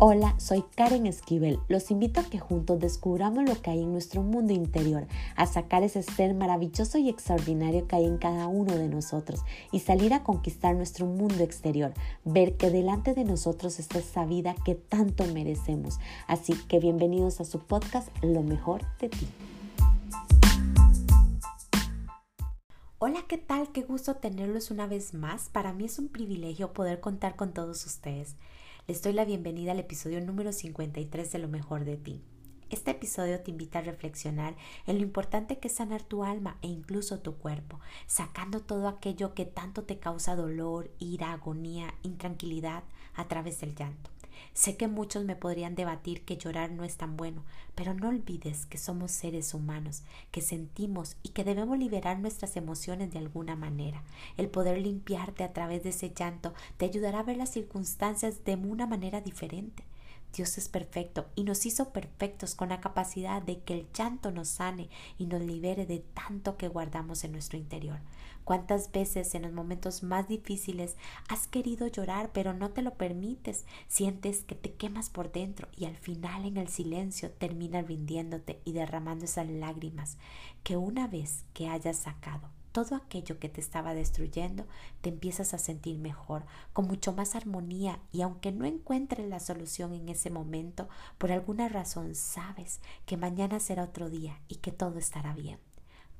Hola, soy Karen Esquivel. Los invito a que juntos descubramos lo que hay en nuestro mundo interior, a sacar ese ser maravilloso y extraordinario que hay en cada uno de nosotros y salir a conquistar nuestro mundo exterior, ver que delante de nosotros está esa vida que tanto merecemos. Así que bienvenidos a su podcast Lo mejor de ti. Hola, ¿qué tal? Qué gusto tenerlos una vez más. Para mí es un privilegio poder contar con todos ustedes. Les doy la bienvenida al episodio número 53 de Lo mejor de ti. Este episodio te invita a reflexionar en lo importante que es sanar tu alma e incluso tu cuerpo, sacando todo aquello que tanto te causa dolor, ira, agonía, intranquilidad a través del llanto. Sé que muchos me podrían debatir que llorar no es tan bueno, pero no olvides que somos seres humanos, que sentimos y que debemos liberar nuestras emociones de alguna manera. El poder limpiarte a través de ese llanto te ayudará a ver las circunstancias de una manera diferente. Dios es perfecto y nos hizo perfectos con la capacidad de que el llanto nos sane y nos libere de tanto que guardamos en nuestro interior. ¿Cuántas veces en los momentos más difíciles has querido llorar pero no te lo permites? Sientes que te quemas por dentro y al final en el silencio terminas rindiéndote y derramando esas lágrimas que una vez que hayas sacado todo aquello que te estaba destruyendo, te empiezas a sentir mejor, con mucho más armonía y aunque no encuentres la solución en ese momento, por alguna razón sabes que mañana será otro día y que todo estará bien.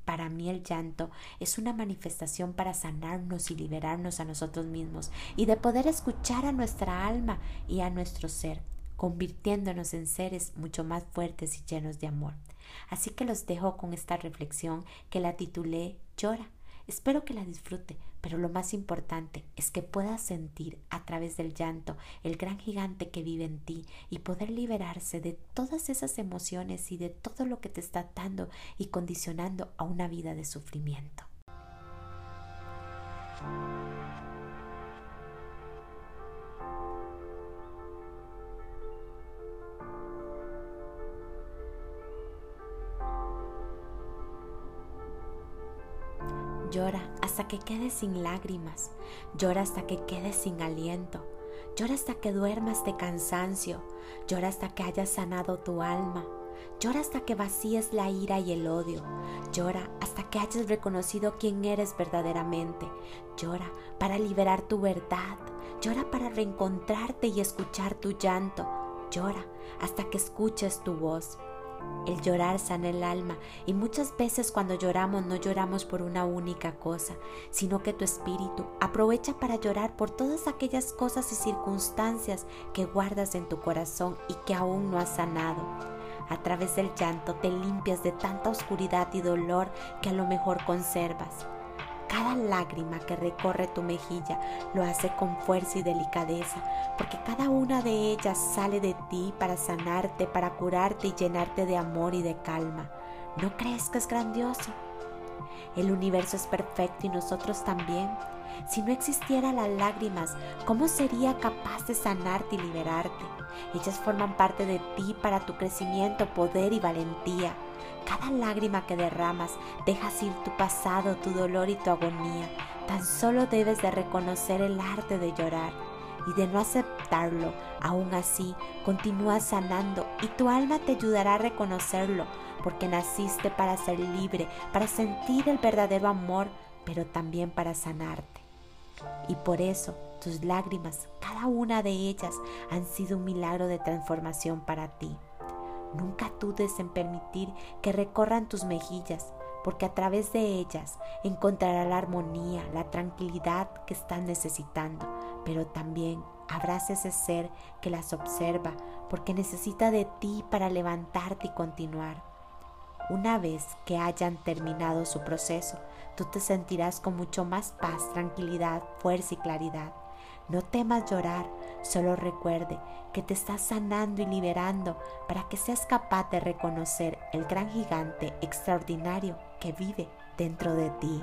Para mí el llanto es una manifestación para sanarnos y liberarnos a nosotros mismos y de poder escuchar a nuestra alma y a nuestro ser, convirtiéndonos en seres mucho más fuertes y llenos de amor. Así que los dejo con esta reflexión que la titulé Llora. Espero que la disfrute, pero lo más importante es que puedas sentir a través del llanto el gran gigante que vive en ti y poder liberarse de todas esas emociones y de todo lo que te está atando y condicionando a una vida de sufrimiento. Llora hasta que quedes sin lágrimas. Llora hasta que quedes sin aliento. Llora hasta que duermas de cansancio. Llora hasta que hayas sanado tu alma. Llora hasta que vacíes la ira y el odio. Llora hasta que hayas reconocido quién eres verdaderamente. Llora para liberar tu verdad. Llora para reencontrarte y escuchar tu llanto. Llora hasta que escuches tu voz. El llorar sana el alma y muchas veces cuando lloramos no lloramos por una única cosa, sino que tu espíritu aprovecha para llorar por todas aquellas cosas y circunstancias que guardas en tu corazón y que aún no has sanado. A través del llanto te limpias de tanta oscuridad y dolor que a lo mejor conservas. Cada lágrima que recorre tu mejilla lo hace con fuerza y delicadeza, porque cada una de ellas sale de ti para sanarte, para curarte y llenarte de amor y de calma. ¿No crees que es grandioso? El universo es perfecto y nosotros también. Si no existieran las lágrimas, ¿cómo sería capaz de sanarte y liberarte? Ellas forman parte de ti para tu crecimiento, poder y valentía. Cada lágrima que derramas dejas ir tu pasado, tu dolor y tu agonía. Tan solo debes de reconocer el arte de llorar y de no aceptarlo. Aún así, continúa sanando y tu alma te ayudará a reconocerlo porque naciste para ser libre, para sentir el verdadero amor, pero también para sanarte. Y por eso tus lágrimas, cada una de ellas, han sido un milagro de transformación para ti. Nunca dudes en permitir que recorran tus mejillas, porque a través de ellas encontrará la armonía, la tranquilidad que estás necesitando, pero también habrás ese ser que las observa, porque necesita de ti para levantarte y continuar. Una vez que hayan terminado su proceso, tú te sentirás con mucho más paz, tranquilidad, fuerza y claridad. No temas llorar, solo recuerde que te estás sanando y liberando para que seas capaz de reconocer el gran gigante extraordinario que vive dentro de ti.